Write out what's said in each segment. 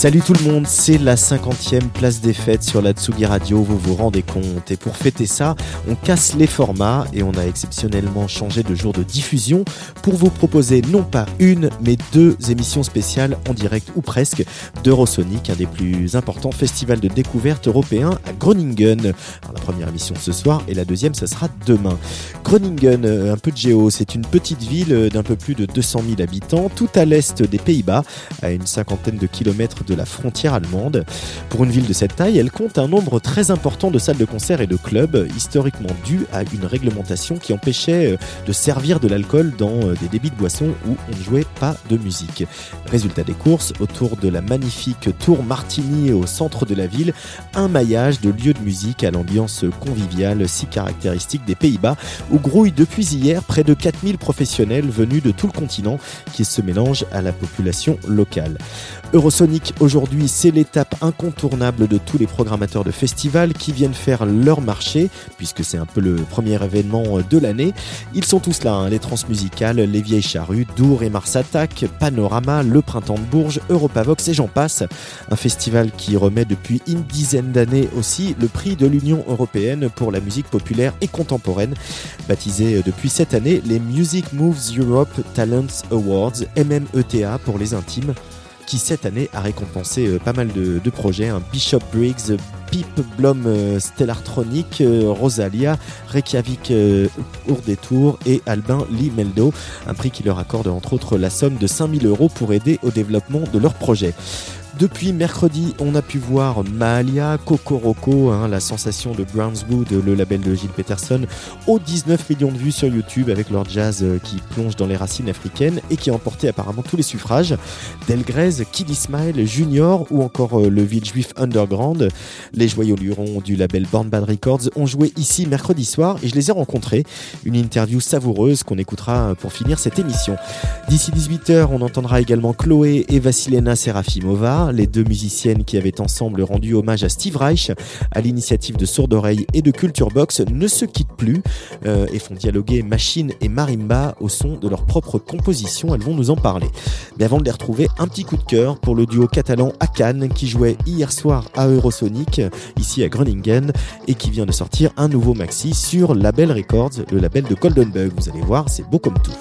Salut tout le monde, c'est la 50e place des fêtes sur la Tsugi Radio, vous vous rendez compte. Et pour fêter ça, on casse les formats et on a exceptionnellement changé de jour de diffusion pour vous proposer non pas une, mais deux émissions spéciales en direct ou presque d'Eurosonic, un des plus importants festivals de découverte européens à Groningen. La première émission ce soir et la deuxième, ça sera demain. Groningen, euh, un peu de géo, c'est une petite ville d'un peu plus de 200 000 habitants, tout à l'est des Pays-Bas, à une cinquantaine de kilomètres la frontière allemande. Pour une ville de cette taille, elle compte un nombre très important de salles de concert et de clubs, historiquement dû à une réglementation qui empêchait euh, de servir de l'alcool dans euh, des débits de boissons où on ne jouait pas de musique. Résultat des courses, autour de la magnifique tour Martini au centre de la ville, un maillage de lieux de musique à l'ambiance conviviale si caractéristique des Pays-Bas, où grouillent depuis hier près de 4000 professionnels venus de tout le continent qui se mélangent à la population locale. Eurosonic aujourd'hui, c'est l'étape incontournable de tous les programmateurs de festivals qui viennent faire leur marché, puisque c'est un peu le premier événement de l'année. Ils sont tous là, hein, les transmusicales, les vieilles charrues, Dour et Mars Attack, Panorama, le Printemps de Bourges, Europavox et j'en passe. Un festival qui remet depuis une dizaine d'années aussi le prix de l'Union européenne pour la musique populaire et contemporaine, baptisé depuis cette année les Music Moves Europe Talents Awards, MMETA pour les intimes qui cette année a récompensé euh, pas mal de, projets. Un Bishop Briggs, Pip Blom euh, Stellartronic, euh, Rosalia, Reykjavik euh, Tour et Albin Limeldo. Un prix qui leur accorde entre autres la somme de 5000 euros pour aider au développement de leur projet. Depuis mercredi, on a pu voir Mahalia, Kokoroko, hein, la sensation de Brownswood, le label de Gilles Peterson, aux 19 millions de vues sur YouTube avec leur jazz euh, qui plonge dans les racines africaines et qui a emporté apparemment tous les suffrages. Delgrès, Kid Ismail, Junior ou encore euh, le Ville Juif Underground. Les joyaux lurons du label Born Bad Records ont joué ici mercredi soir et je les ai rencontrés. Une interview savoureuse qu'on écoutera pour finir cette émission. D'ici 18h, on entendra également Chloé et Vassilena Serafimova les deux musiciennes qui avaient ensemble rendu hommage à Steve Reich à l'initiative de Sourde Oreille et de Culture Box ne se quittent plus euh, et font dialoguer machine et marimba au son de leur propre composition. Elles vont nous en parler. Mais avant de les retrouver, un petit coup de cœur pour le duo catalan Cannes qui jouait hier soir à Eurosonic, ici à Groningen, et qui vient de sortir un nouveau maxi sur Label Records, le label de Golden Bug. Vous allez voir, c'est beau comme tout.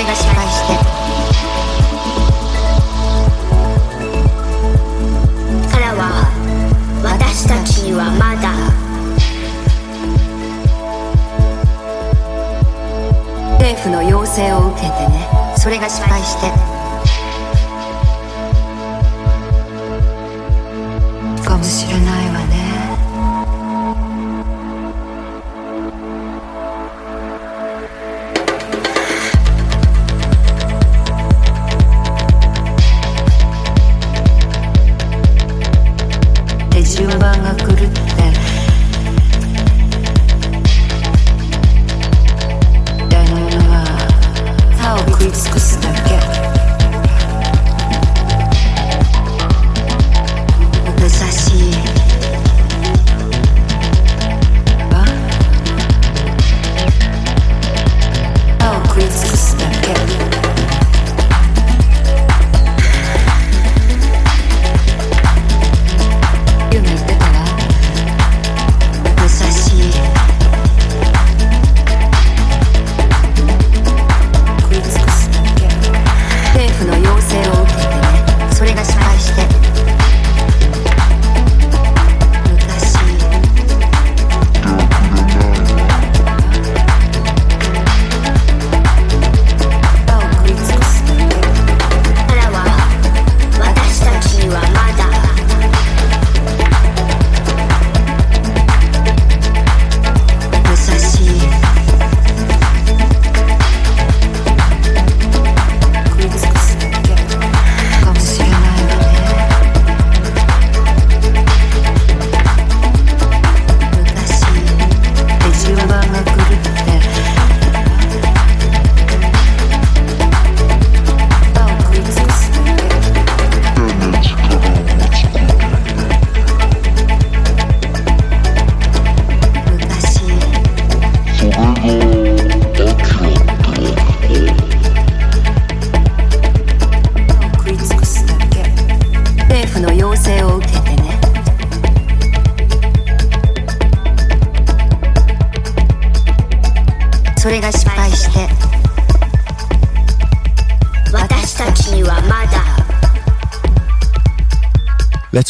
俺が失敗してかは私たちにはまだ政府の要請を受けてねそれが失敗して。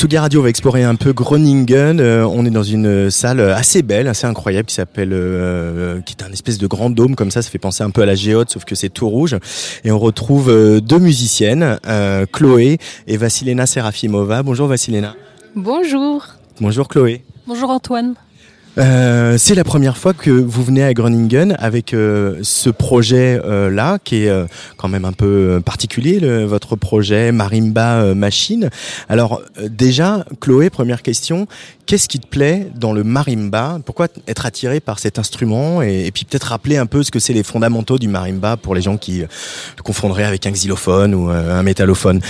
Tsugi Radio va explorer un peu Groningen. Euh, on est dans une salle assez belle, assez incroyable, qui s'appelle, euh, qui est un espèce de grand dôme comme ça. Ça fait penser un peu à la géote, sauf que c'est tout rouge. Et on retrouve euh, deux musiciennes, Chloé et Vassilena Serafimova. Bonjour Vassilena. Bonjour. Bonjour Chloé. Bonjour Antoine. Euh, c'est la première fois que vous venez à Groningen avec euh, ce projet euh, qui est euh, quand même un peu particulier le- votre projet Marimba Machine. Alors déjà Chloé première question, qu'est-ce qui te plaît dans le marimba? Pourquoi être attiré par cet instrument? Et, et puis peut-être rappeler un peu ce que c'est les fondamentaux du marimba pour les gens qui le confondraient avec un xylophone ou un métallophone.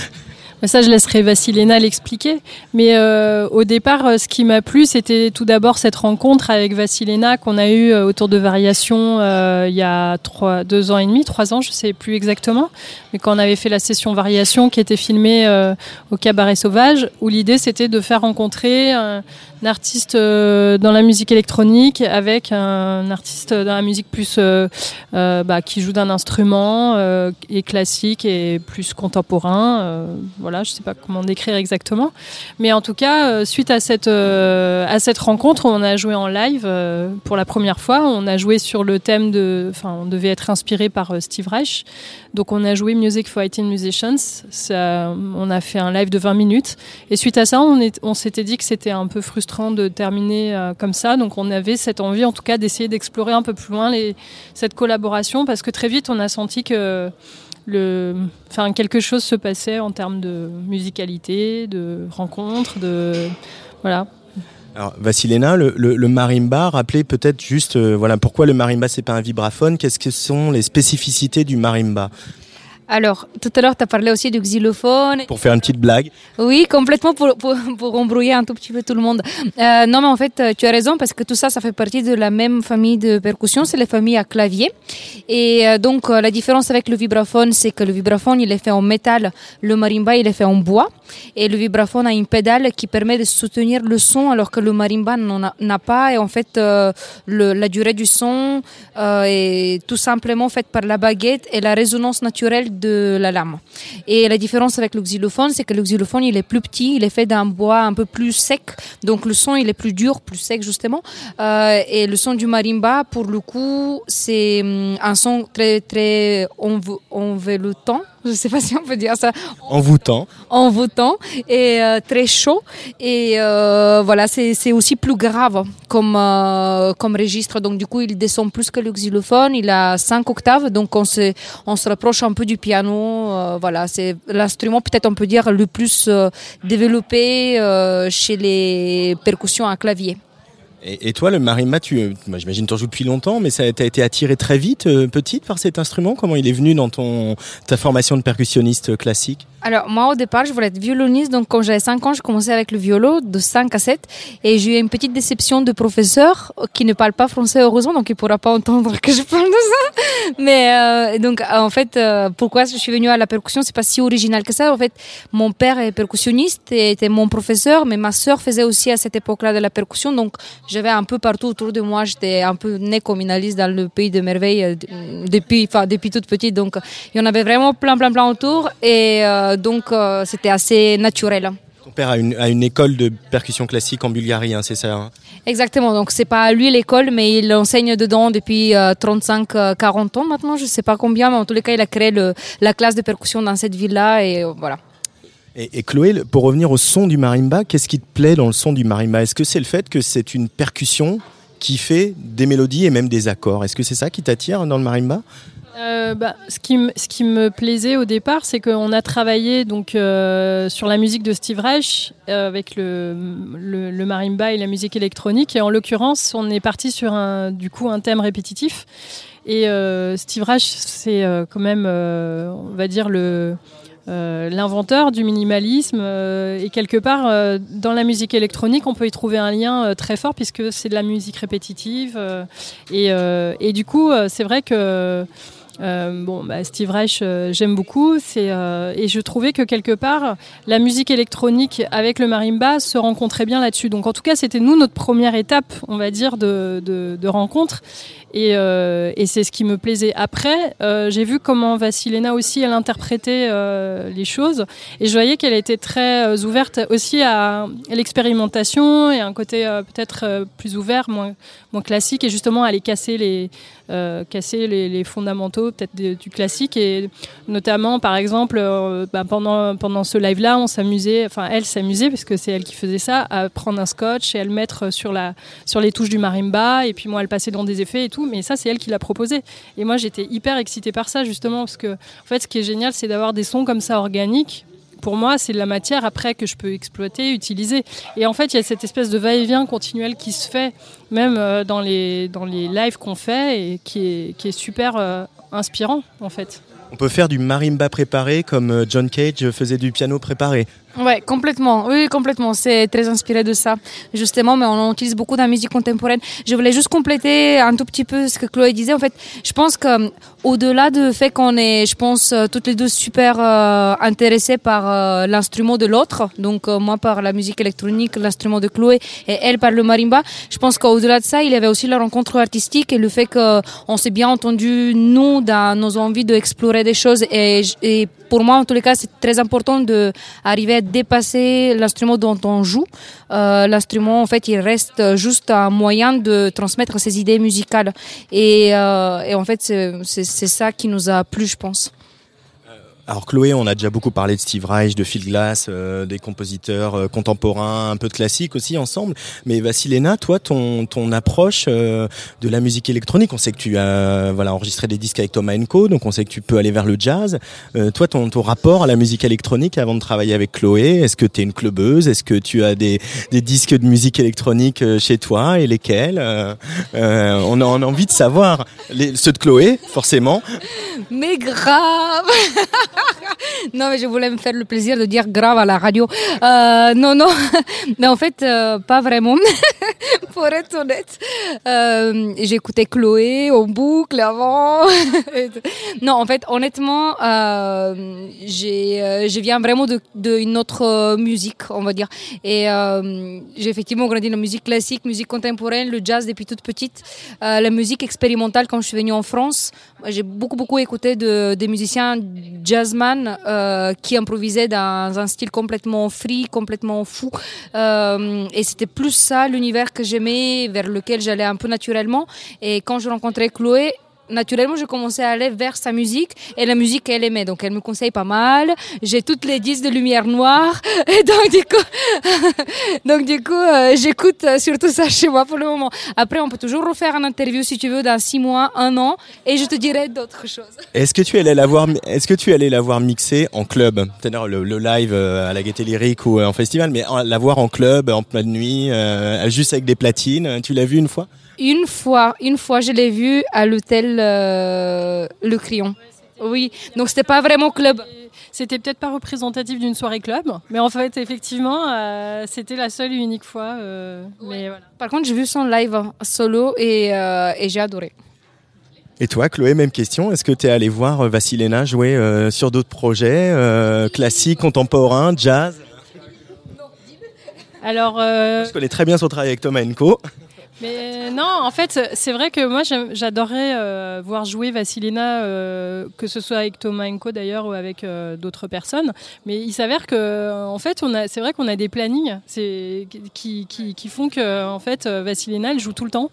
Ça, je laisserai Vassilena l'expliquer. Mais euh, au départ, euh, ce qui m'a plu, c'était tout d'abord cette rencontre avec Vassilena qu'on a eue euh, autour de Variation euh, il y a trois, deux ans et demi, trois ans, je sais plus exactement. Mais quand on avait fait la session Variation qui était filmée euh, au Cabaret Sauvage, où l'idée c'était de faire rencontrer artiste euh, dans la musique électronique avec un artiste dans la musique plus euh, euh, bah, qui joue d'un instrument et classique et plus contemporain. voilà, je sais pas comment décrire exactement, mais en tout cas, suite à cette à cette rencontre, on a joué en live pour la première fois. On a joué sur le thème de, enfin, on devait être inspiré par Steve Reich, donc on a joué Music for 18 Musicians. Ça, on a fait un live de 20 minutes, et suite à ça, on, est, on s'était dit que c'était un peu frustrant de terminer euh, comme ça, donc on avait cette envie, en tout cas, d'essayer d'explorer un peu plus loin les, cette collaboration, parce que très vite, on a senti que le, enfin, quelque chose se passait en termes de musicalité, de rencontres, de voilà. Alors, Vassilena, le, le, le marimba, rappelez peut-être juste, euh, voilà, pourquoi le marimba c'est pas un vibraphone? Qu'est-ce que sont les spécificités du marimba? Alors, tout à l'heure, tu as parlé aussi du xylophone. Pour faire une petite blague. Oui, complètement pour, pour, pour embrouiller un tout petit peu tout le monde. Euh, non, mais en fait, tu as raison parce que tout ça, ça fait partie de la même famille de percussion, c'est les familles à clavier. Et euh, donc, euh, la différence avec le vibraphone, c'est que le vibraphone, il est fait en métal, le marimba, il est fait en bois. Et le vibraphone a une pédale qui permet de soutenir le son alors que le marimba n'en a, n'a pas. Et en fait, euh, le, la durée du son est tout simplement faite par la baguette et la résonance naturelle de la lame. Et la différence avec le xylophone, c'est que le xylophone, il est plus petit, il est fait d'un bois un peu plus sec, donc le son, il est plus dur, plus sec justement. Euh, et le son du marimba, pour le coup, c'est hum, un son très très env- enveloppant. Je sais pas si on peut dire ça Envoûtant. envoûtant et euh, très chaud. Et euh, voilà, c'est c'est aussi plus grave comme, euh, comme registre. Donc, du coup, il descend plus que le xylophone. Il a 5 octaves. Donc, on se, on se rapproche un peu du piano. Euh, voilà, c'est l'instrument, peut-être on peut dire, le plus euh, développé euh, chez les percussions à clavier. Et, toi, le marimba, tu, moi, j'imagine t'en joues depuis longtemps, mais ça t'a été attiré très vite, euh, petite, par cet instrument? Comment il est venu dans ton ta formation de percussionniste classique? Alors, moi, au départ, je voulais être violoniste. Donc, quand j'avais 5 ans, je commençais avec le violon de 5 à 7. Et j'ai eu une petite déception de professeur qui ne parle pas français, heureusement. Donc, il pourra pas entendre que je parle de ça. Mais, euh, donc, en fait, euh, pourquoi je suis venue à la percussion, c'est pas si original que ça. En fait, mon père est percussionniste et était mon professeur, mais ma sœur faisait aussi à cette époque-là de la percussion. Donc, j'avais un peu partout autour de moi. J'étais un peu née comme une Alice dans le pays de merveilles euh, depuis, enfin, depuis toute petite. Donc, il y en avait vraiment plein, plein, plein autour. Et euh, donc, euh, c'était assez naturel. Ton père a une, a une école de percussion classique en Bulgarie, hein, c'est ça hein? Exactement. Donc, c'est pas lui l'école, mais il enseigne dedans depuis euh, 35, euh, 40 ans maintenant. Je sais pas combien, mais en tous les cas, il a créé le, la classe de percussion dans cette ville-là. Et euh, voilà. Et, et Chloé, pour revenir au son du marimba, qu'est-ce qui te plaît dans le son du marimba? Est-ce que c'est le fait que c'est une percussion? Qui fait des mélodies et même des accords Est-ce que c'est ça qui t'attire dans le marimba? Euh, bah, ce, qui me, plaisait au départ, c'est qu'on a travaillé donc, euh, sur la musique de Steve Reich euh, avec le, marimba et la musique électronique. Et en l'occurrence, on est parti sur un, du coup, un thème répétitif. Et Steve Reich, c'est quand même, on va dire, le, euh, l'inventeur du minimalisme. euh, et quelque part, euh, dans la musique électronique, on peut y trouver un lien très fort puisque c'est de la musique répétitive. et, du coup, c'est vrai que euh, bon, bah, Steve Reich, euh, j'aime beaucoup. Euh, et je trouvais que quelque part, la musique électronique avec le marimba se rencontrait bien là-dessus. Donc, en tout cas, c'était nous notre première étape, on va dire, de, rencontre. Et, c'est ce qui me plaisait. Après, j'ai vu comment Vassilena aussi, elle interprétait les choses. Et je voyais qu'elle était très ouverte aussi à l'expérimentation et un côté peut-être plus ouvert, moins, classique. Et justement, aller casser les, casser les fondamentaux peut-être du classique. Et notamment, par exemple, euh, bah, pendant, pendant ce live-là, on s'amusait, enfin, elle s'amusait, parce que c'est elle qui faisait ça, à prendre un scotch et à le mettre sur, la, sur les touches du marimba. Et puis moi, elle passait dans des effets et tout. Mais ça, c'est elle qui l'a proposé. Et moi, j'étais hyper excitée par ça, justement, parce que, en fait, ce qui est génial, c'est d'avoir des sons comme ça organiques. Pour moi, c'est de la matière après que je peux exploiter, utiliser. Et en fait, il y a cette espèce de va-et-vient continuel qui se fait, même euh, dans les, dans les lives qu'on fait, et qui est, qui est super euh, inspirant, en fait. On peut faire du marimba préparé comme euh, John Cage faisait du piano préparé. Ouais, complètement. Oui, complètement. C'est très inspiré de ça, justement. Mais on utilise beaucoup dans la musique contemporaine. Je voulais juste compléter un tout petit peu ce que Chloé disait. En fait, je pense que au-delà du fait qu'on est, je pense, euh, toutes les deux super euh, intéressées par euh, l'instrument de l'autre. Donc euh, moi par la musique électronique, l'instrument de Chloé, et elle par le marimba. Je pense qu'au-delà de ça, il y avait aussi la rencontre artistique et le fait qu'on s'est bien entendu nous dans nos envies d'explorer des choses. Et, et pour moi, en tous les cas, c'est très important de arriver à dépasser l'instrument dont on joue. Euh, l'instrument, en fait, il reste juste un moyen de transmettre ses idées musicales. Et, euh, et en fait, c'est ça qui nous a plu, je pense. Alors Chloé, on a déjà beaucoup parlé de Steve Reich, de Phil Glass, euh, des compositeurs euh, contemporains, un peu de classique aussi ensemble. Mais Vassilena, toi, ton, ton approche euh, de la musique électronique, on sait que tu as voilà, enregistré des disques avec Thomas Co, donc on sait que tu peux aller vers le jazz. Euh, toi, ton, ton rapport à la musique électronique avant de travailler avec Chloé, est-ce que tu es une clubeuse Est-ce que tu as des, des disques de musique électronique euh, chez toi? Et lesquels Euh, on, a, on a envie de savoir. Les, ceux de Chloé, forcément. Mais grave Non, mais je voulais me faire le plaisir de dire grave à la radio. Euh, non, non, mais en fait, euh, pas vraiment. pour être honnête. Euh, J'écoutais Chloé en boucle avant. non, en fait, honnêtement, euh, j'ai, euh, je viens vraiment d'une autre euh, musique, on va dire. Et euh, j'ai effectivement grandi dans la musique classique, musique contemporaine, le jazz depuis toute petite, la musique expérimentale quand je suis venue en France. J'ai beaucoup, beaucoup écouté de, des musiciens jazzman qui improvisaient dans un style complètement free, complètement fou. Et c'était plus ça l'univers que vers lequel j'allais un peu naturellement. Et quand je rencontrais Chloé, naturellement, je commençais à aller vers sa musique et la musique qu'elle aimait. Donc, elle me conseille pas mal. J'ai toutes les disques de lumière noire. Et donc, du coup, euh, j'écoute euh, surtout ça chez moi pour le moment. Après, on peut toujours refaire une interview si tu veux dans six mois, un an, et je te dirai d'autres choses. Est-ce que tu allais la voir, est-ce que tu allais la voir mixer en club, c'est-à-dire le, live euh, à la Gaieté Lyrique ou en festival, mais la voir en club, en pleine nuit, juste avec des platines. Tu l'as vu une fois? Une fois, une fois, je l'ai vu à l'hôtel euh, Le Crayon. Oui, donc c'était pas vraiment club. C'était peut-être pas représentatif d'une soirée club, mais en fait, effectivement, euh, c'était la seule et unique fois. euh, mais voilà. Par contre, j'ai vu son live hein, solo et, euh, et j'ai adoré. Et toi, Chloé, même question. Est-ce que tu es allé voir Vassilena jouer euh, sur d'autres projets, euh, classiques, contemporains, jazz? Alors, euh, Je connais très bien son travail avec Thomas Enko. Mais non, en fait, c'est vrai que moi, j'adorerais euh, voir jouer Vassilena, euh, que ce soit avec Thomas Enko d'ailleurs ou avec euh, d'autres personnes. Mais il s'avère que, en fait, c'est vrai qu'on a des plannings, qui, qui, qui font que, en fait, Vassilena, elle joue tout le temps.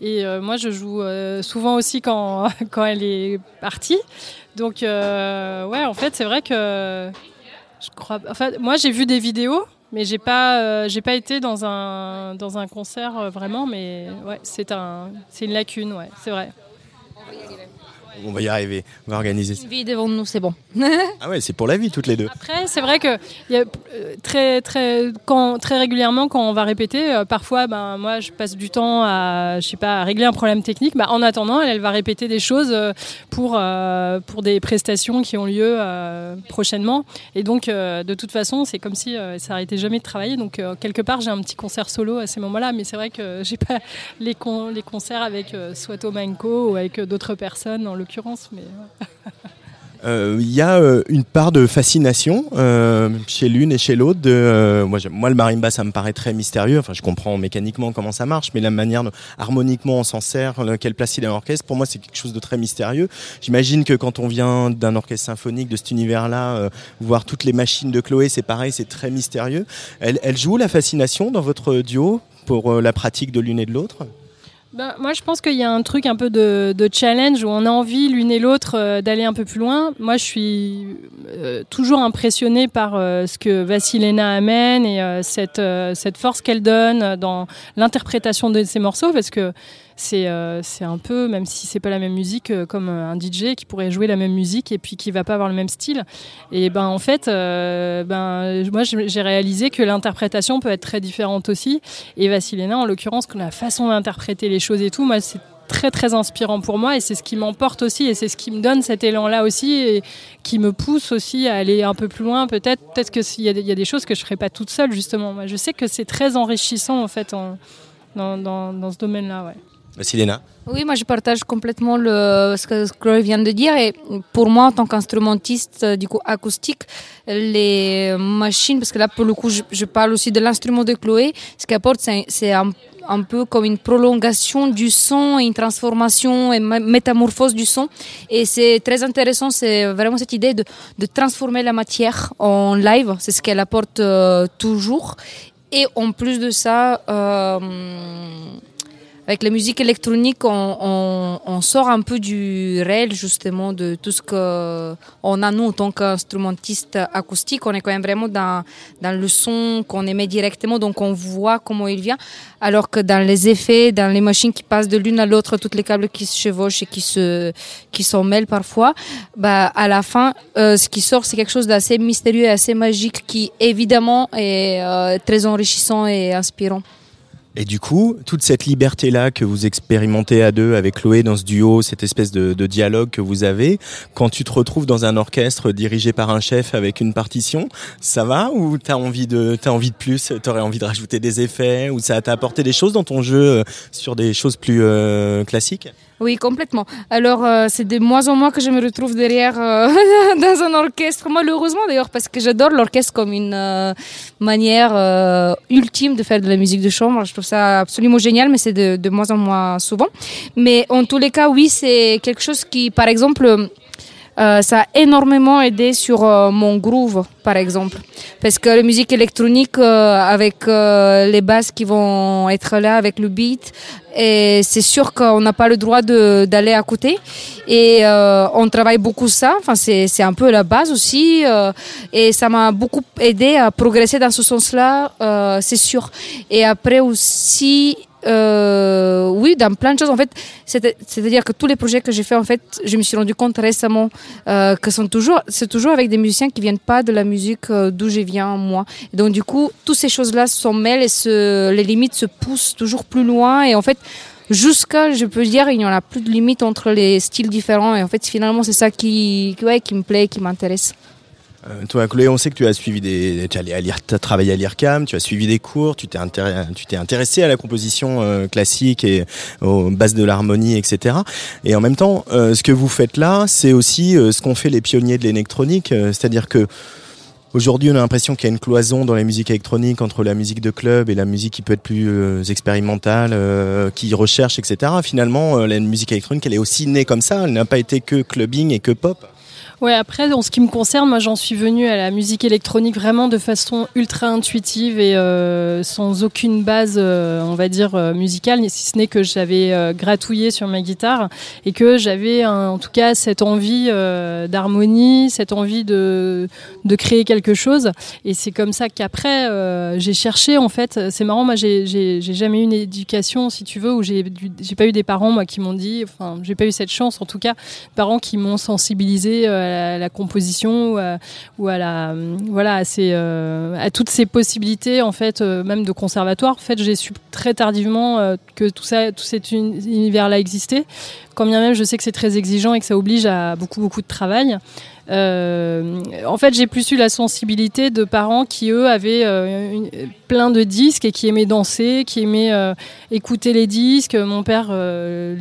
Et euh, moi, je joue euh, souvent aussi quand, quand elle est partie. Donc, ouais, en fait, c'est vrai que je crois. Enfin, moi, j'ai vu des vidéos, mais j'ai pas, euh, pas été dans un dans un concert euh, vraiment. Mais ouais, c'est un, une lacune, ouais, c'est vrai. On va y arriver. On va organiser ça. Une vie devant nous, c'est bon. Ah ouais, c'est pour la vie toutes les deux. Après, c'est vrai que il y a, euh, très très quand très régulièrement quand on va répéter, euh, parfois, ben moi, je passe du temps à, je sais pas, à régler un problème technique. Ben, en attendant, elle, elle va répéter des choses euh, pour euh, pour des prestations qui ont lieu euh, prochainement. Et donc, de toute façon, c'est comme si ça arrêtait jamais de travailler. Donc, quelque part, j'ai un petit concert solo à ces moments-là. Mais c'est vrai que j'ai pas les con- les concerts avec soit Enko ou avec d'autres personnes en Euh, Il y a euh, une part de fascination euh, chez l'une et chez l'autre. de, moi, moi, le marimba, ça me paraît très mystérieux. Enfin, je comprends mécaniquement comment ça marche, mais la manière dont harmoniquement on s'en sert, le- quelle place il a dans l'orchestre, pour moi, c'est quelque chose de très mystérieux. J'imagine que quand on vient d'un orchestre symphonique de cet univers-là, voir toutes les machines de Chloé, c'est pareil, c'est très mystérieux. Elle, joue la fascination dans votre duo pour la pratique de l'une et de l'autre? Ben, moi, je pense qu'il y a un truc un peu de, de challenge où on a envie l'une et l'autre euh, d'aller un peu plus loin. Moi, je suis euh, toujours impressionnée par euh, ce que Vassilena amène et cette, cette force qu'elle donne dans l'interprétation de ses morceaux parce que c'est euh, un peu, même si c'est pas la même musique, euh, comme un DJ qui pourrait jouer la même musique et puis qui va pas avoir le même style. Et ben en fait, euh, ben moi j'ai réalisé que l'interprétation peut être très différente aussi. Et Vassilena, en l'occurrence, la façon d'interpréter les choses et tout, moi c'est très très inspirant pour moi et c'est ce qui m'emporte aussi et c'est ce qui me donne cet élan là aussi et qui me pousse aussi à aller un peu plus loin peut-être peut-être que s'il y, y a des choses que je ferais pas toute seule justement je sais que c'est très enrichissant en fait dans, dans, dans ce domaine là ouais Vassilena Oui, moi je partage complètement ce que Chloé vient de dire. Et pour moi, en tant qu'instrumentiste euh, du coup acoustique, les machines, parce que là pour le coup je, parle aussi de l'instrument de Chloé, ce qu'apporte c'est c'est un, peu comme une prolongation du son, une transformation et mé- métamorphose du son. Et c'est très intéressant, c'est vraiment cette idée de, de transformer la matière en live, c'est ce qu'elle apporte euh, toujours. Et en plus de ça, euh, avec la musique électronique, on, on, on sort un peu du réel, justement, de tout ce que on a nous en tant qu'instrumentiste acoustique. On est quand même vraiment dans, dans le son qu'on émet directement, donc on voit comment il vient. Alors que dans les effets, dans les machines qui passent de l'une à l'autre, toutes les câbles qui se chevauchent et qui se, qui s'en mêlent parfois, bah, à la fin, euh, ce qui sort, c'est quelque chose d'assez mystérieux et assez magique qui, évidemment, est euh, très enrichissant et inspirant. Et du coup, toute cette liberté-là que vous expérimentez à deux avec Chloé dans ce duo, cette espèce de, dialogue que vous avez, quand tu te retrouves dans un orchestre dirigé par un chef avec une partition, ça va ou t'as envie de t'as envie de plus, t'aurais envie de rajouter des effets ou ça t'a apporté des choses dans ton jeu euh, sur des choses plus euh, classiques? Oui, complètement. Alors, euh, c'est de moins en moins que je me retrouve derrière euh, dans un orchestre. Malheureusement, d'ailleurs, parce que j'adore l'orchestre comme une euh, manière ultime de faire de la musique de chambre. Je trouve ça absolument génial, mais c'est de, de moins en moins souvent. Mais en tous les cas, oui, c'est quelque chose qui, par exemple, euh, ça a énormément aidé sur euh, mon groove, par exemple. Parce que la musique électronique, euh, avec euh, les basses qui vont être là, avec le beat, et c'est sûr qu'on n'a pas le droit d'aller à côté. Et euh, on travaille beaucoup ça. Enfin, c'est un peu la base aussi. et ça m'a beaucoup aidé à progresser dans ce sens-là, c'est sûr. Et après aussi, euh, oui, dans plein de choses. En fait, c'est- c'est-à-dire que tous les projets que j'ai fait, en fait, je me suis rendu compte récemment euh, que sont toujours, c'est toujours avec des musiciens qui viennent pas de la musique euh, d'où je viens moi. Donc du coup, toutes ces choses-là se mêlent et les limites se poussent toujours plus loin. Et en fait, jusqu'à, je peux dire, il n'y en a plus de limite entre les styles différents. Et en fait, finalement, c'est ça qui, qui- ouais, qui me plaît, qui m'intéresse. Euh, toi, Chloé, on sait que tu as suivi des, tu as travaillé à l'IRCAM, tu as suivi des cours, tu t'es intéressé, à la composition euh, classique et aux bases de l'harmonie, etc. Et en même temps, euh, ce que vous faites là, c'est aussi euh, ce qu'ont fait les pionniers de l'électronique, euh, c'est-à-dire que Aujourd'hui, on a l'impression qu'il y a une cloison dans la musique électronique entre la musique de club et la musique qui peut être plus euh, expérimentale, euh, qui recherche, etc. Finalement, euh, la musique électronique, elle est aussi née comme ça. Elle n'a pas été que clubbing et que pop. Ouais, après, en ce qui me concerne, moi, j'en suis venue à la musique électronique vraiment de façon ultra intuitive et euh, sans aucune base, euh, on va dire, euh, musicale, si ce n'est que j'avais euh, gratouillé sur ma guitare et que j'avais, en tout cas, cette envie d'harmonie, cette envie de, de créer quelque chose. Et c'est comme ça qu'après, j'ai cherché, en fait, c'est marrant, moi, j'ai- jamais eu une éducation, si tu veux, où j'ai pas eu des parents, moi, qui m'ont dit, enfin, j'ai pas eu cette chance, en tout cas, parents qui m'ont sensibilisé à la, composition ou à, la voilà à, euh, à toutes ces possibilités en fait euh, même de conservatoire en fait j'ai su très tardivement euh, que tout ça tout cet uni- univers là existait quand bien même je sais que c'est très exigeant et que ça oblige à beaucoup beaucoup de travail en fait, j'ai plus eu la sensibilité de parents qui, eux, avaient plein de disques et qui aimaient danser, qui aimaient écouter les disques. Mon père,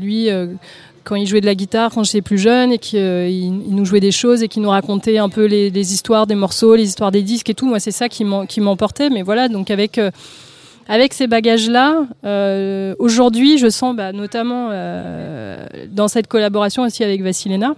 lui, quand il jouait de la guitare quand j'étais plus jeune et qu'il il nous jouait des choses et qu'il nous racontait un peu les, les histoires des morceaux, les histoires des disques et tout. Moi, c'est ça qui m'emportait. Mais voilà, donc avec euh, avec ces bagages-là, euh, aujourd'hui, je sens, bah, notamment euh, dans cette collaboration aussi avec Vassilena,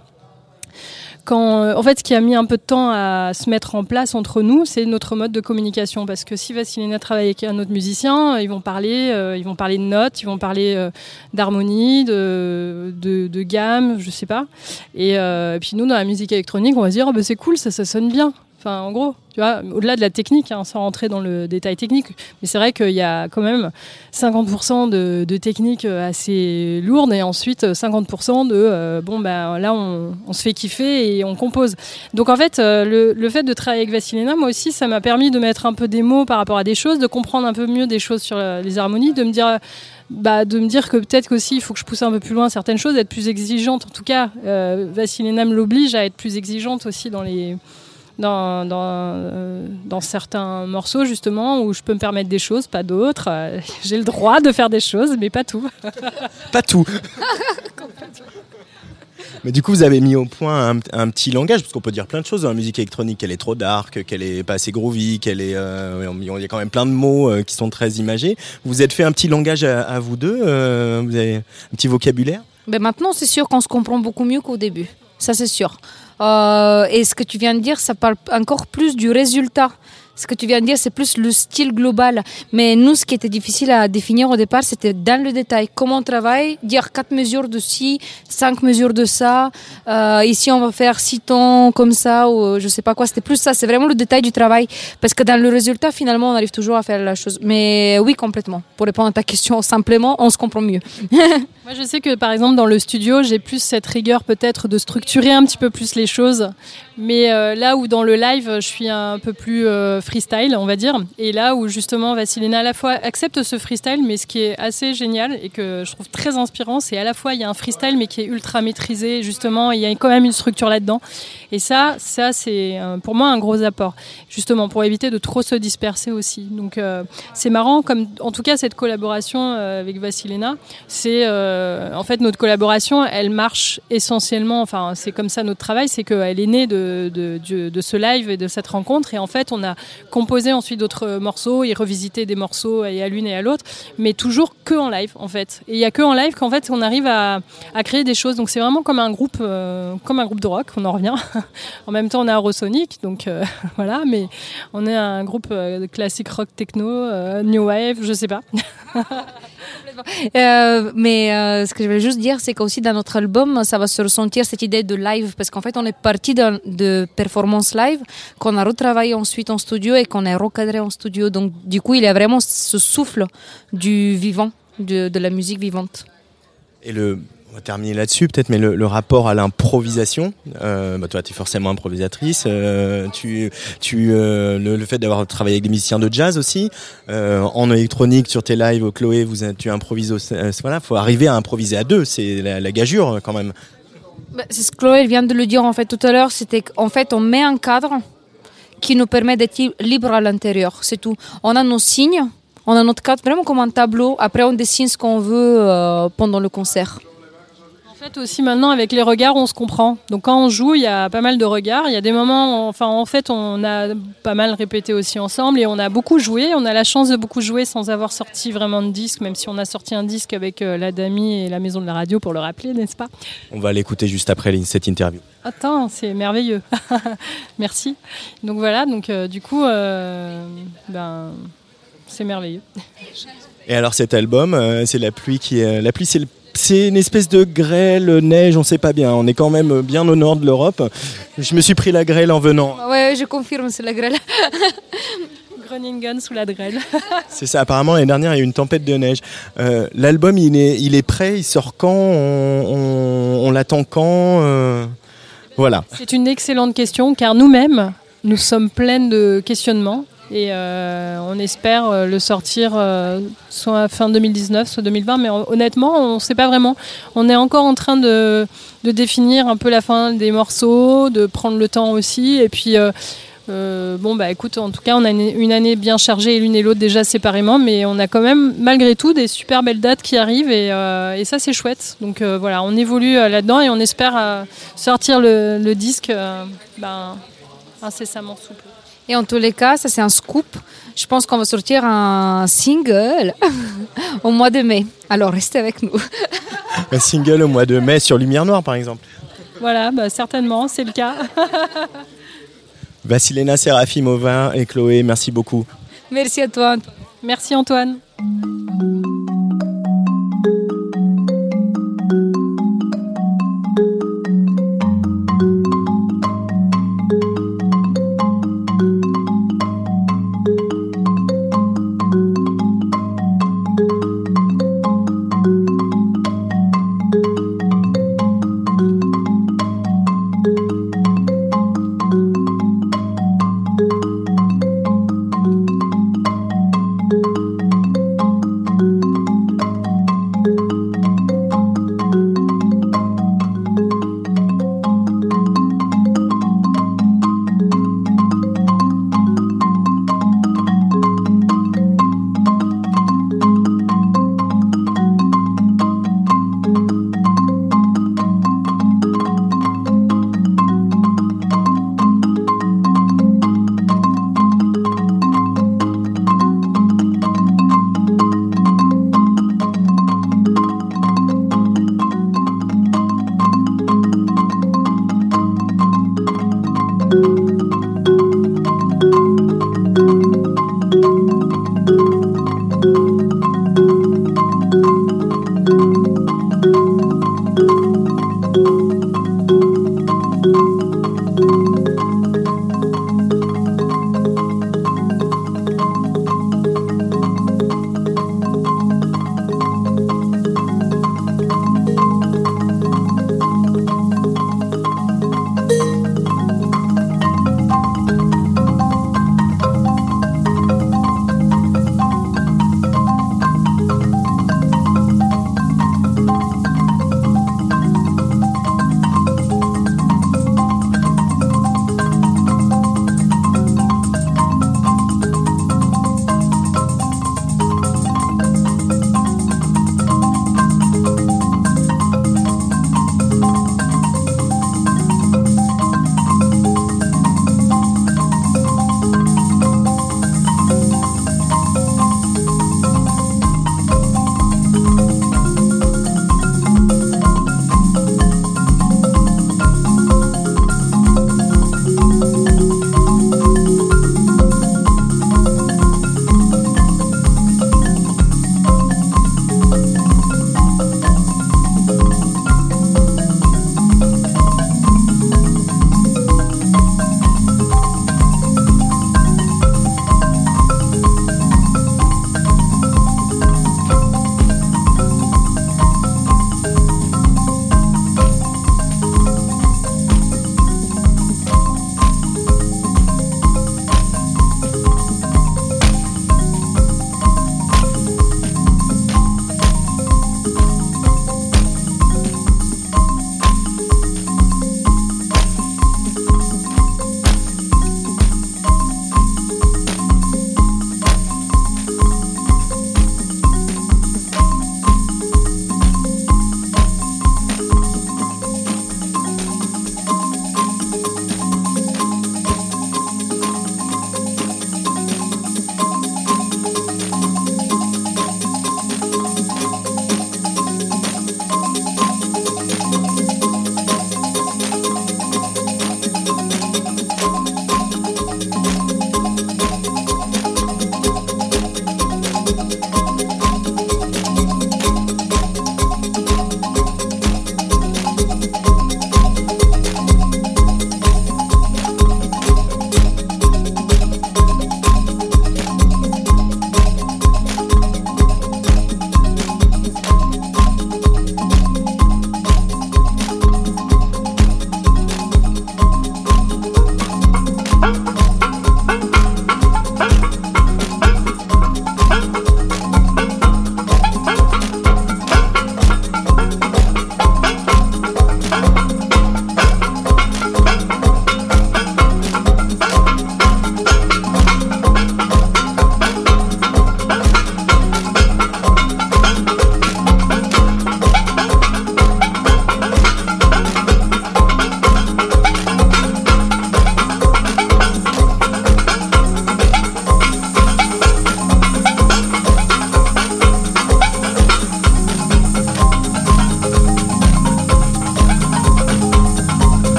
quand, euh, en fait, ce qui a mis un peu de temps à se mettre en place entre nous, c'est notre mode de communication. Parce que si Vassilena travaille avec un autre musicien, euh, ils vont parler, euh, ils vont parler de notes, ils vont parler euh, d'harmonie, de, de, de gamme, je sais pas. Et, euh, puis nous, dans la musique électronique, on va se dire, oh, bah, c'est cool, ça, ça sonne bien. Enfin, en gros, tu vois, au-delà de la technique, hein, sans rentrer dans le détail technique, mais c'est vrai qu'il y a quand même 50% de, de techniques euh, assez lourdes et ensuite euh, 50% de euh, bon bah là on, se fait kiffer et on compose. Donc en fait, euh, le, fait de travailler avec Vassilena, moi aussi, ça m'a permis de mettre un peu des mots par rapport à des choses, de comprendre un peu mieux des choses sur euh, les harmonies, de me dire bah, de me dire que peut-être qu'aussi il faut que je pousse un peu plus loin certaines choses, d'être plus exigeante. En tout cas, euh, Vassilena me l'oblige à être plus exigeante aussi dans les dans, dans, euh, dans certains morceaux justement où je peux me permettre des choses, pas d'autres. Euh, J'ai le droit de faire des choses, mais pas tout. Pas tout. Mais du coup, vous avez mis au point un, un petit langage, parce qu'on peut dire plein de choses dans la musique électronique, qu'elle est trop dark, qu'elle est pas assez groovy, qu'elle est, euh, il y a quand même plein de mots euh, qui sont très imagés. Vous vous êtes fait un petit langage à, à vous deux, euh, vous avez un petit vocabulaire? Ben maintenant, c'est sûr qu'on se comprend beaucoup mieux qu'au début. Ça, c'est sûr. Euh, et ce que tu viens de dire, ça parle encore plus du résultat. Ce que tu viens de dire, c'est plus le style global. Mais nous, ce qui était difficile à définir au départ, c'était dans le détail. Comment on travaille, dire quatre mesures de ci, cinq mesures de ça. Euh, ici, on va faire six tons comme ça, ou je sais pas quoi. C'était plus ça. C'est vraiment le détail du travail. Parce que dans le résultat, finalement, on arrive toujours à faire la chose. Mais oui, complètement. Pour répondre à ta question simplement, on se comprend mieux. Moi, je sais que par exemple dans le studio, j'ai plus cette rigueur peut-être de structurer un petit peu plus les choses. Mais euh, là où dans le live, je suis un peu plus euh, freestyle, on va dire. Et là où justement Vassilena à la fois accepte ce freestyle, mais ce qui est assez génial et que je trouve très inspirant, c'est à la fois il y a un freestyle mais qui est ultra maîtrisé, justement, il y a quand même une structure là-dedans. Et ça, ça c'est euh, pour moi un gros apport, justement pour éviter de trop se disperser aussi. Donc euh, c'est marrant, comme en tout cas cette collaboration euh, avec Vassilena, c'est en fait notre collaboration, elle marche essentiellement, enfin c'est comme ça notre travail, c'est qu'elle est née de, de ce live et de cette rencontre. Et en fait, on a composé ensuite d'autres morceaux et revisité des morceaux et à l'une et à l'autre, mais toujours que en live en fait. Et il y a que en live qu'en fait on arrive à, à créer des choses. Donc c'est vraiment comme un groupe, euh, comme un groupe de rock. On en revient. en même temps, on est Aerosonic, donc euh, voilà. Mais on est un groupe euh, classique rock techno, new wave, je sais pas. Euh, mais euh, ce que je voulais juste dire, c'est qu'aussi dans notre album, ça va se ressentir cette idée de live, parce qu'en fait, on est parti de, de performance live, qu'on a retravaillé ensuite en studio et qu'on a recadré en studio. Donc, du coup, il y a vraiment ce souffle du vivant, de, de la musique vivante. Et le, va terminer là-dessus peut-être, mais le, rapport à l'improvisation, euh, bah toi tu es forcément improvisatrice, euh, tu, tu, euh, le, fait d'avoir travaillé avec des musiciens de jazz aussi, en électronique sur tes lives, Chloé, tu improvises, aussi, voilà, faut arriver à improviser à deux, c'est la, gageure quand même. Bah, c'est ce que Chloé vient de le dire en fait tout à l'heure, c'était qu'en fait, on met un cadre qui nous permet d'être li- libre à l'intérieur, c'est tout. On a nos signes, on a notre cadre vraiment comme un tableau, après on dessine ce qu'on veut pendant le concert. Fait, aussi maintenant, avec les regards, on se comprend. Donc, quand on joue, il y a pas mal de regards. Il y a des moments, enfin, en fait, on a pas mal répété aussi ensemble et on a beaucoup joué. On a la chance de beaucoup jouer sans avoir sorti vraiment de disque, même si on a sorti un disque avec euh, la Dami et la Maison de la Radio pour le rappeler, n'est-ce pas? On va l'écouter juste après cette interview. Attends, c'est merveilleux. Merci. Donc voilà, donc euh, du coup, euh, ben, c'est merveilleux. Et alors cet album, c'est la pluie qui est, la pluie, c'est le c'est une espèce de grêle, neige, on sait pas bien. On est quand même bien au nord de l'Europe. Je me suis pris la grêle en venant. Ouais, je confirme, c'est la grêle. Groningen sous la grêle. C'est ça, apparemment l'année dernière il y a eu une tempête de neige. Euh, L'album il est, il est prêt, il sort quand? On, on- on l'attend quand Euh, Voilà. C'est une excellente question car nous-mêmes, nous sommes pleines de questionnements et euh, on espère euh, le sortir euh, soit fin 2019, soit 2020. Mais hon- honnêtement, on ne sait pas vraiment. On est encore en train de, définir un peu la fin des morceaux, de prendre le temps aussi. Et puis, bon, bah écoute, en tout cas, on a une, année bien chargée l'une et l'autre déjà séparément, mais on a quand même, malgré tout, des super belles dates qui arrivent et, ça, c'est chouette. Donc voilà, on évolue là-dedans et on espère sortir le, disque ben, incessamment sous peu. Et en tous les cas, ça c'est un scoop. Je pense qu'on va sortir un single au mois de mai. Alors restez avec nous. Un single au mois de mai sur Lumière Noire par exemple. Voilà, bah, certainement, c'est le cas. Vassilena Serafimova et Chloé, merci beaucoup. Merci à toi. Merci Antoine.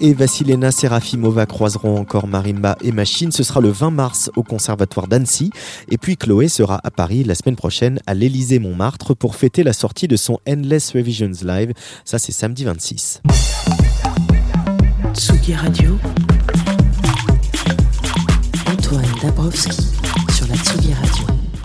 Et Vassilena Serafimova croiseront encore marimba et machine. Ce sera le 20 mars au Conservatoire d'Annecy. Et puis Chloé sera à Paris la semaine prochaine à l'Élysée Montmartre pour fêter la sortie de son Endless Revisions Live. Ça, c'est samedi 26. Tsugi Radio. Antoine Dabrowski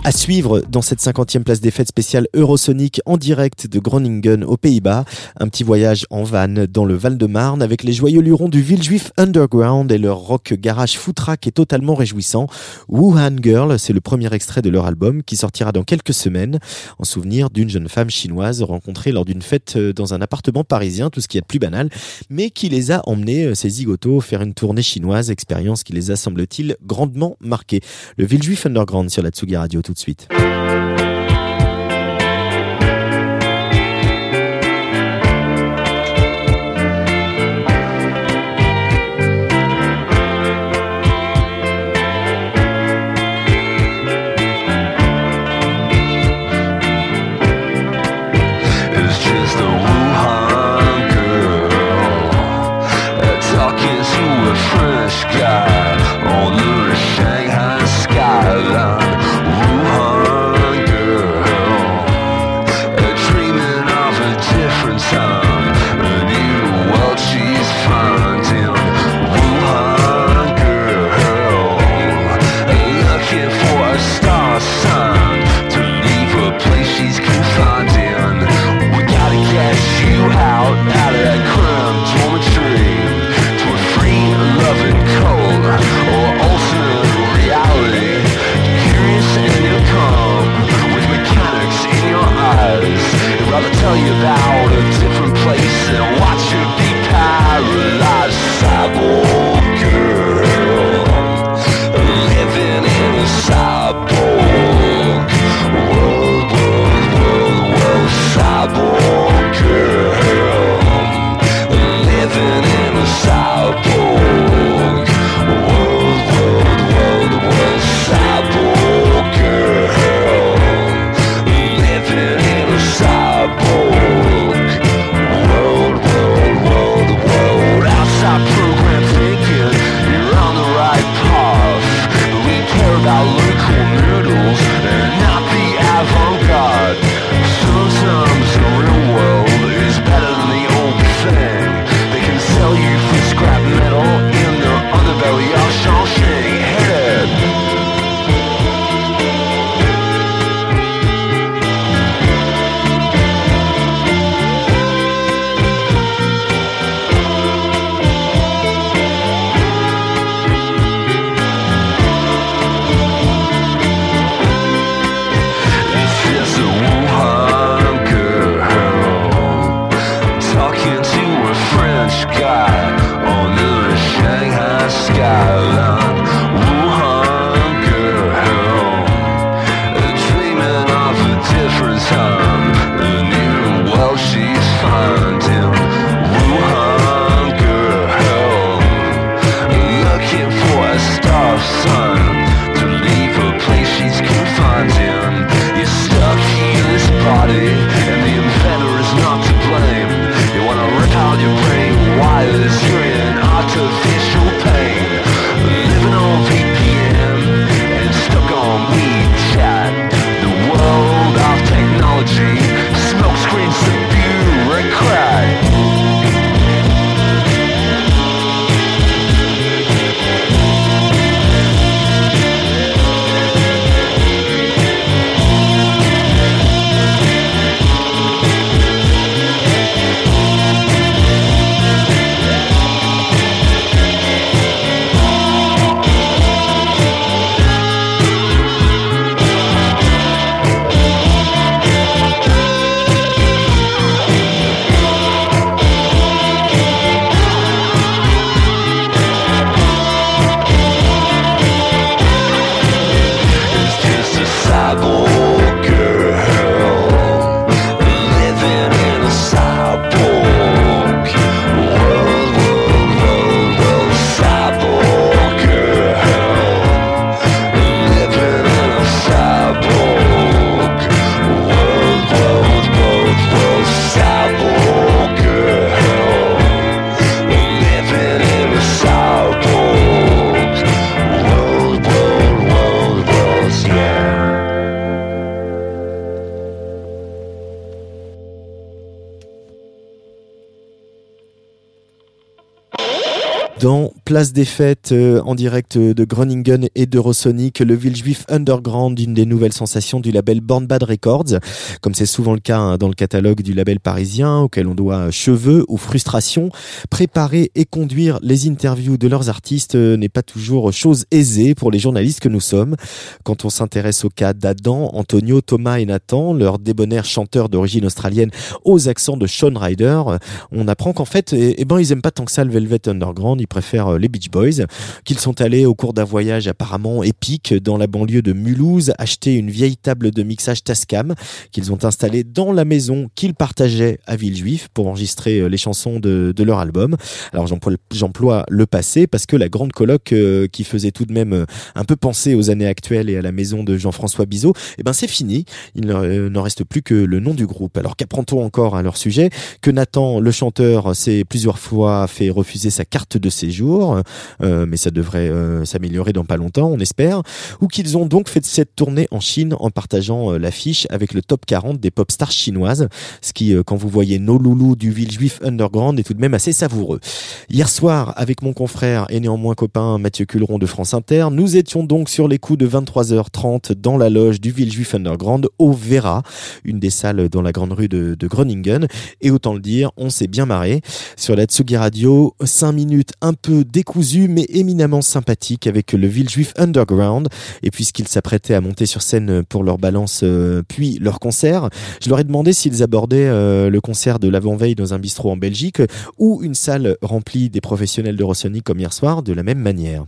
À suivre dans cette 50e place des fêtes spéciale Eurosonic en direct de Groningen aux Pays-Bas. Un petit voyage en van dans le Val-de-Marne avec les joyeux lurons du Villejuif Underground et leur rock garage footrack est totalement réjouissant. Wuhan Girl, c'est le premier extrait de leur album qui sortira dans quelques semaines en souvenir d'une jeune femme chinoise rencontrée lors d'une fête euh, dans un appartement parisien, tout ce qui est de plus banal, mais qui les a emmenés, euh, ces zigotos, faire une tournée chinoise, expérience qui les a, semble-t-il, grandement marqués. Le Villejuif Underground sur la Tsugi Radio tout de suite. Place des Fêtes, euh, en direct de Groningen et d'Eurosonic, le Villejuif Underground, une des nouvelles sensations du label Born Bad Records. Comme c'est souvent le cas hein, dans le catalogue du label parisien, auquel on doit cheveux ou frustration, préparer et conduire les interviews de leurs artistes euh, n'est pas toujours chose aisée pour les journalistes que nous sommes. Quand on s'intéresse au cas d'Adam, Antonio, Thomas et Nathan, leurs débonnaires chanteurs d'origine australienne aux accents de Sean Ryder, on apprend qu'en fait, eh, eh ben, ils aiment pas tant que ça le Velvet Underground, ils préfèrent euh, les Boys, qu'ils sont allés au cours d'un voyage apparemment épique dans la banlieue de Mulhouse acheter une vieille table de mixage Tascam qu'ils ont installée dans la maison qu'ils partageaient à Villejuif pour enregistrer euh, les chansons de, leur album. Alors j'emploie le passé parce que la grande colloque euh, qui faisait tout de même euh, un peu penser aux années actuelles et à la maison de Jean-François Bizot, eh ben c'est fini. Il n'en reste plus que le nom du groupe. Alors qu'apprend-on encore à leur sujet? Que Nathan, le chanteur, s'est plusieurs fois fait refuser sa carte de séjour, euh, mais ça devrait euh, s'améliorer dans pas longtemps, on espère. Ou qu'ils ont donc fait cette tournée en Chine en partageant euh, l'affiche avec le top 40 des pop stars chinoises, ce qui, euh, quand vous voyez nos loulous du Villejuif Underground, est tout de même assez savoureux. Hier soir, avec mon confrère et néanmoins copain Mathieu Culeron de France Inter, nous étions donc sur les coups de 23h30 dans la loge du Villejuif Underground au Vera, une des salles dans la grande rue de, de Groningen. Et autant le dire, on s'est bien marré. Sur la Tsugi Radio, 5 minutes un peu décousues mais éminemment sympathiques avec le Villejuif Underground. Et puisqu'ils s'apprêtaient à monter sur scène pour leur balance euh, puis leur concert, je leur ai demandé s'ils abordaient euh, le concert de l'avant-veille dans un bistrot en Belgique ou une salle remplie des professionnels d'Eurosonic comme hier soir de la même manière.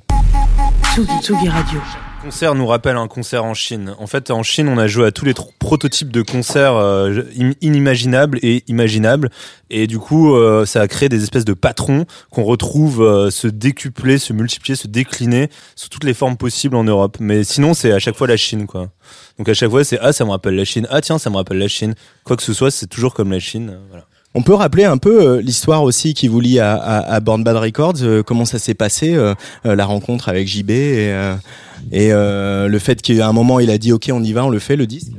Tsugi Radio. Concert nous rappelle un concert en Chine. En fait, en Chine, on a joué à tous les prototypes de concerts euh, im- inimaginables et imaginables. Et du coup, euh, ça a créé des espèces de patrons qu'on retrouve euh, se décupler, se multiplier, se décliner sous toutes les formes possibles en Europe. Mais sinon, c'est à chaque fois la Chine, quoi. Donc à chaque fois, c'est ah, ça me rappelle la Chine. Ah tiens, ça me rappelle la Chine. Quoi que ce soit, c'est toujours comme la Chine. Voilà. On peut rappeler un peu euh, l'histoire aussi qui vous lie à, Born Bad Records, euh, comment ça s'est passé, euh, la rencontre avec JB et, et le fait qu'à un moment il a dit ok on y va, on le fait le disque?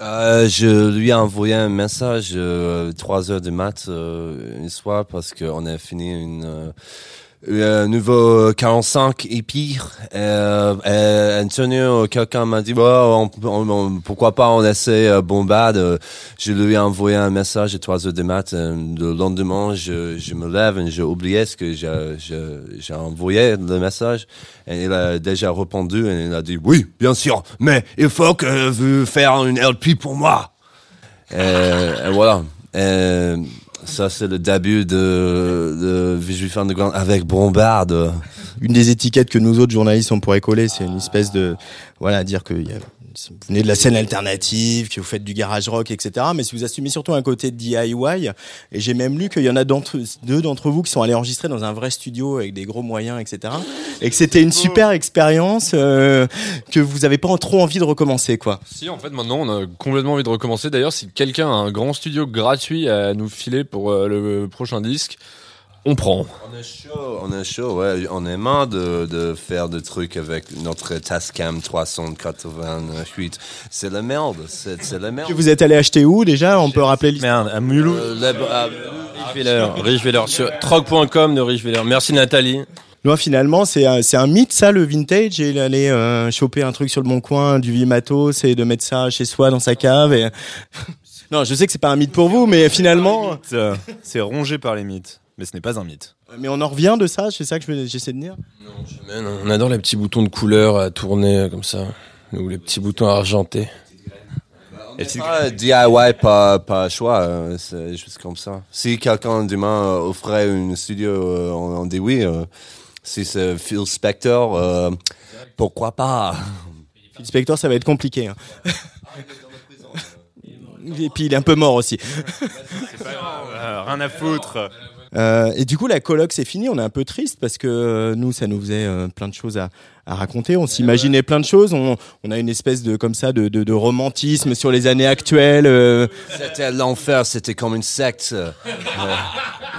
Euh, je lui ai envoyé un message euh, 3 heures du mat euh, une soir parce qu'on a fini une euh, un nouveau 45 et pire. Euh, euh, Antonio, quelqu'un m'a dit on- pourquoi pas on essaie euh, Bombade. Euh, Je lui ai envoyé un message à 3 heures du mat. Euh, Le lendemain, je, je me lève et j'ai oublié ce que j'ai envoyé le message. Et il a déjà répondu et il a dit oui, bien sûr, mais il faut que vous faire une LP pour moi. Euh, et voilà. Euh, ça, c'est le début de, de Visual Underground avec Bombarde. Une des étiquettes que nous autres journalistes on pourrait coller, c'est une espèce de voilà dire que y a- vous venez de la scène alternative, que vous faites du garage rock, etc. Mais si vous assumez surtout un côté DIY, et j'ai même lu qu'il y en a deux d'entre vous qui sont allés enregistrer dans un vrai studio avec des gros moyens, etc. Et que c'était une super expérience euh, que vous avez pas trop envie de recommencer, quoi. Si, en fait, maintenant, on a complètement envie de recommencer. D'ailleurs, si quelqu'un a un grand studio gratuit à nous filer pour euh, le prochain disque, on prend. On est chaud, on est chaud, ouais. On est marre de, de faire des trucs avec notre Tascam 388. C'est la merde, c'est c'est la merde. Que vous êtes allé acheter où déjà? On peut rappeler l'histoire. Merde, à Mulhouse. Euh, Richwiller, Richwiller, sur trog.com de Richwiller. Merci Nathalie. Moi, finalement, c'est un, c'est un mythe, ça, le vintage. Et il allait euh, choper un truc sur le bon coin, du vieux matos, et de mettre ça chez soi dans sa cave. Et... non, je sais que c'est pas un mythe pour vous, mais finalement. C'est rongé par les mythes. Mais ce n'est pas un mythe. Mais on en revient de ça, c'est ça que j'essaie de dire. Man, on adore les petits boutons de couleur à tourner euh, comme ça. Ou les petits boutons argentés. Et c'est pas DIY pas pas choix, euh, c'est juste comme ça. Si quelqu'un demain euh, offrait une studio, euh, on, on dit oui. euh, si c'est Phil Spector, euh, pourquoi pas? Phil Spector, ça va être compliqué. hein. Et puis il est un peu mort aussi. Euh, rien à foutre. Euh, et du coup, la coloc, c'est fini. On est un peu triste parce que euh, nous, ça nous faisait euh, plein de choses à, à raconter. On s'imaginait plein de choses. On, on a une espèce de comme ça de, de, de romantisme sur les années actuelles. euh. C'était l'enfer, c'était comme une secte. Euh,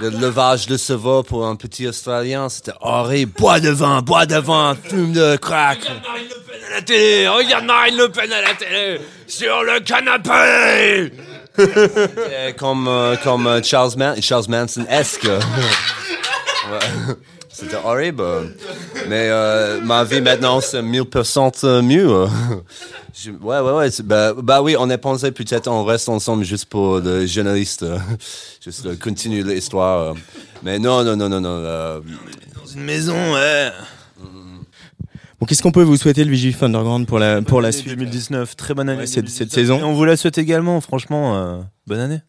le levage de cerveau pour un petit Australien, c'était horrible. Bois de vin, bois de vin, fume de crack. Marine Le Pen à la télé Regarde Marine Le Pen à la télé Sur le canapé comme, euh, comme euh, Charles, Man- Charles Manson-esque. C'était horrible. Mais euh, ma vie maintenant, c'est 1000% mieux. Ouais, ouais, ouais. Bah, bah oui, on a pensé peut-être on reste ensemble juste pour le journaliste. euh, juste euh, continuer l'histoire. euh. Mais non, non, non, non, non. euh, Dans une maison, ouais. Bon, qu'est-ce qu'on peut vous souhaiter le Vigif Underground pour la pour la suite 2019, très bonne année. Ouais, cette- 2019. cette saison. Et on vous la souhaite également, franchement, euh, bonne année.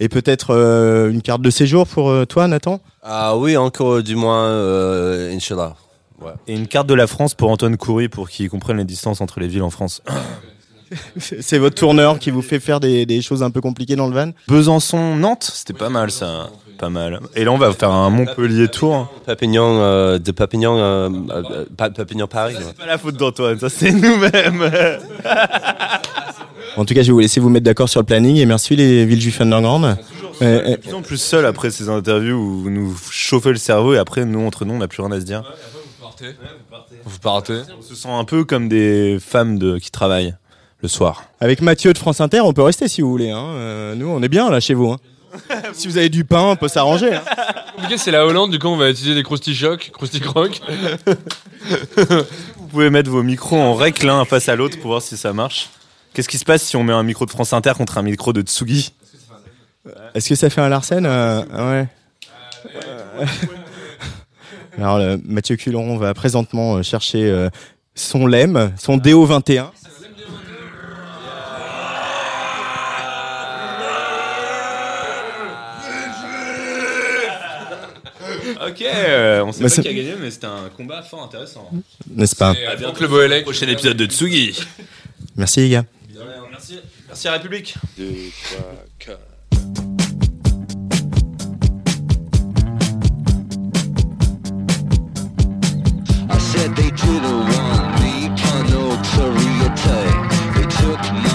Et peut-être euh, une carte de séjour pour euh, toi, Nathan? Ah oui, encore du moins, euh, Inch'Allah. Ouais. Et une carte de la France pour Antoine Coury pour qu'il comprenne les distances entre les villes en France. C'est votre tourneur qui vous fait faire des, des choses un peu compliquées dans le van? Besançon, Nantes, c'était pas mal ça. Pas mal. Et là, on va faire un Montpellier tour. Papignon, euh, de Papignon, euh, euh, Pa- Papignon Paris. C'est pas la faute d'Antoine, ça c'est nous-mêmes. En tout cas, je vais vous laisser vous mettre d'accord sur le planning et merci les Villejuif Underground. Euh, euh, De plus en plus seul après ces interviews où vous nous chauffez le cerveau et après, nous, entre nous, on n'a plus rien à se dire. Vous partez. Vous partez. On se sent un peu comme des femmes de, qui travaillent le soir. avec Mathieu de France Inter, on peut rester si vous voulez. Hein. Nous, on est bien là chez vous. hein. si vous avez du pain, on peut s'arranger. Hein. c'est la Hollande, du coup on va utiliser des croustichocs, croc. vous pouvez mettre vos micros en rec l'un hein, face à l'autre pour voir si ça marche. Qu'est-ce qui se passe si on met un micro de France Inter contre un micro de Tsugi? Est-ce que ça fait un Larsen euh, Ouais. Alors Mathieu Culeron va présentement euh, chercher euh, son LEM, son DO21. Ok, euh, on sait Bah, pas qui a gagné, mais c'était un combat fort intéressant. N'est-ce pas Et à bientôt le Boélec. Prochain épisode de Tsugi. Merci les gars. Merci, merci à République. I said they didn't want me for notoriety. They took my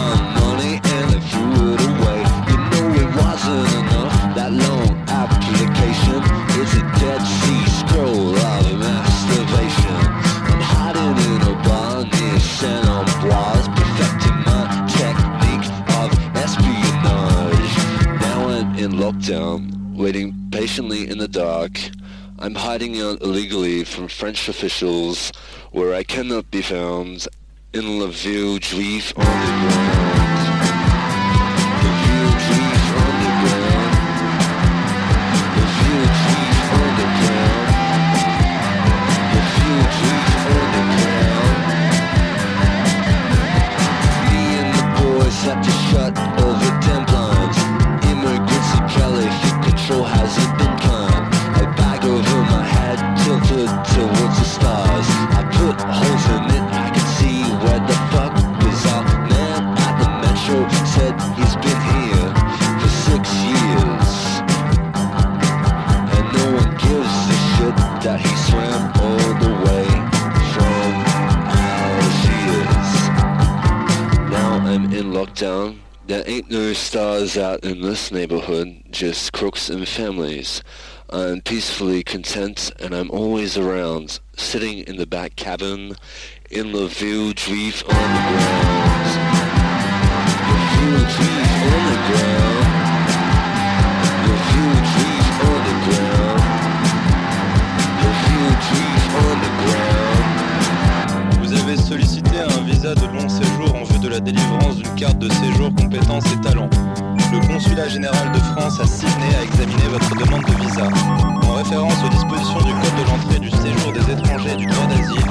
lockdown, waiting patiently in the dark. I'm hiding out illegally from French officials where I cannot be found in La Ville Juif underground. La neighborhood, just crooks and families. I'm peacefully content and I'm always around, sitting in the back cabin in La Ville Juif Underground. La Ville Juif Underground. La Ville Juif Underground. La Ville Juif Underground. Vous avez sollicité un visa de long séjour en vue de la délivrance carte de séjour compétences et talents. Le consulat général de France à Sydney a examiné votre demande de visa. En référence aux dispositions du Code de l'entrée du séjour des étrangers et du droit d'asile,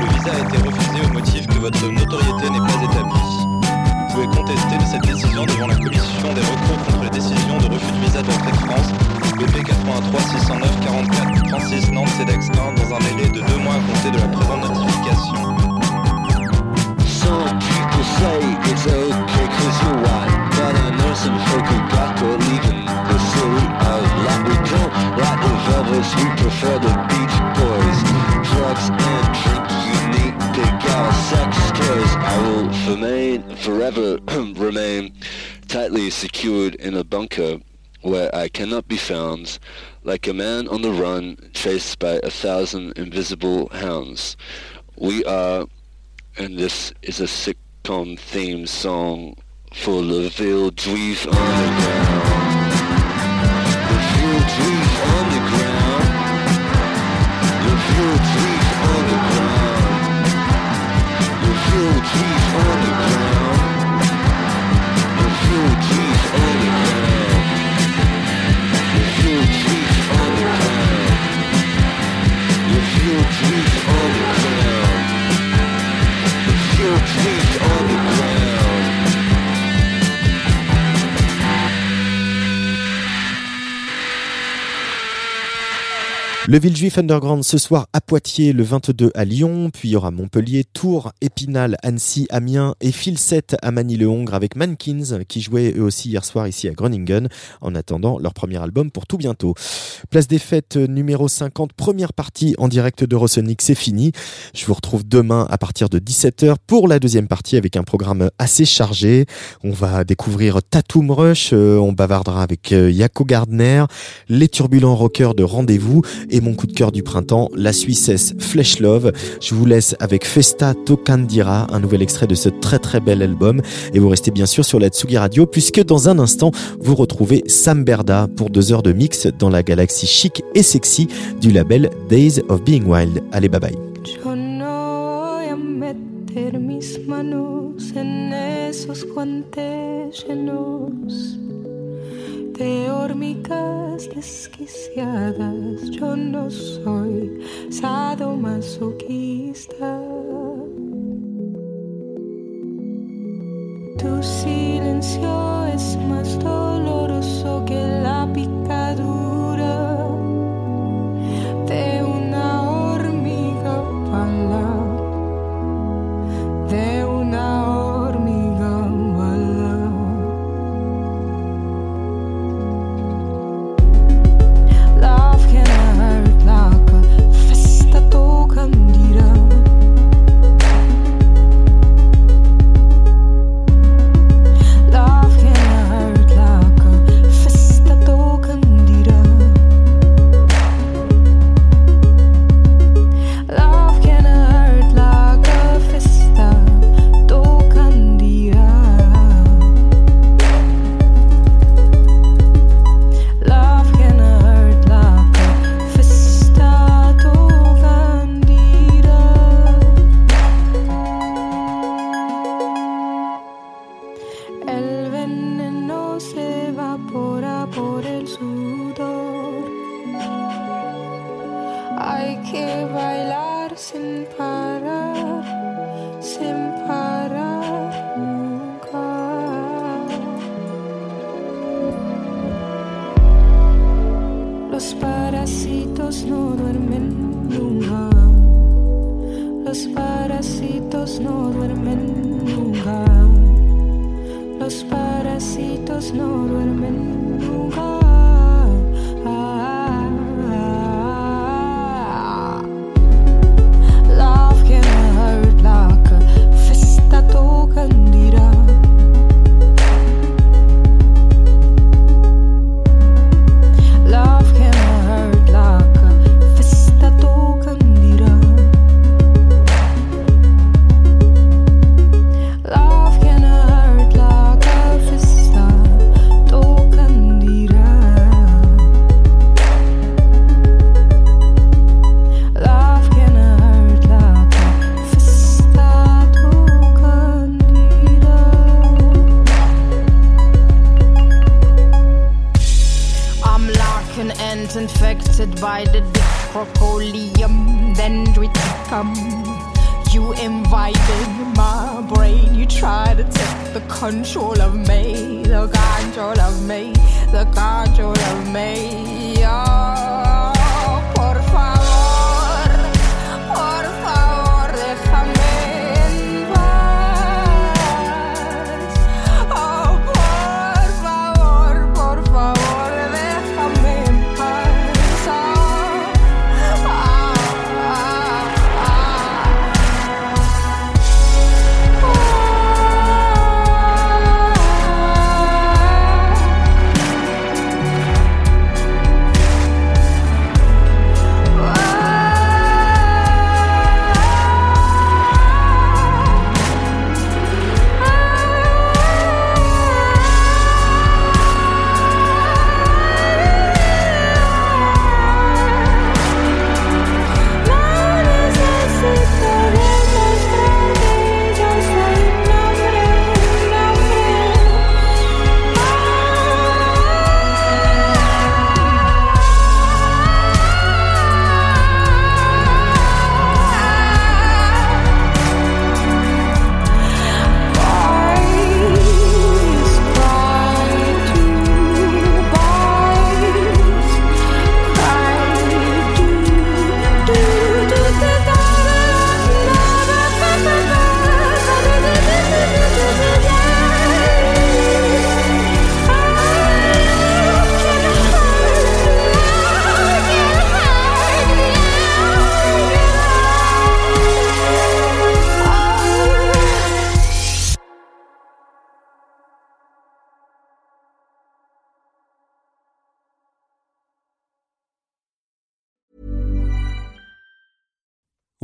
le visa a été refusé au motif que votre notoriété n'est pas établie. Vous pouvez contester cette décision devant la commission des recours contre les décisions de refus de visa d'entrée de France, BP 83 609 44 36 Nantes CEDEX 1 dans un délai de deux mois à compter de la présente notification. Some say it's okay you're white But I know some folk who got caught leaving the city of light We don't like the velvets, we prefer the beach boys. Drugs and drink, unique, big out sex toys I will remain, forever remain tightly secured in a bunker where I cannot be found. Like a man on the run chased by a thousand invisible hounds. We are and this is a sitcom theme song for the Ville Juif Underground. The Ville Juif Underground. Le Villejuif Underground ce soir à Poitiers, le 22 à Lyon, puis il y aura Montpellier, Tours, Épinal, Annecy, Amiens et Filset à Manille-le-Hongre avec Mankins qui jouaient eux aussi hier soir ici à Groningen en attendant leur premier album pour tout bientôt. Place des fêtes euh, numéro 50, première partie en direct d'Eurosonic, c'est fini. Je vous retrouve demain à partir de 17h pour la deuxième partie avec un programme assez chargé. On va découvrir Tatum Rush, euh, on bavardera avec euh, Yako Gardner, les turbulents rockers de Rendez-vous mon coup de cœur du printemps, la Suissesse Flesh Love. Je vous laisse avec Festa Tokandira, un nouvel extrait de ce très très bel album. Et vous restez bien sûr sur la Tsugi Radio puisque dans un instant, vous retrouvez Sam Berda pour deux heures de mix dans la galaxie chic et sexy du label Days of Being Wild. Allez, bye bye. De hormigas desquiciadas. Yo no soy sadomasoquista. Tu silencio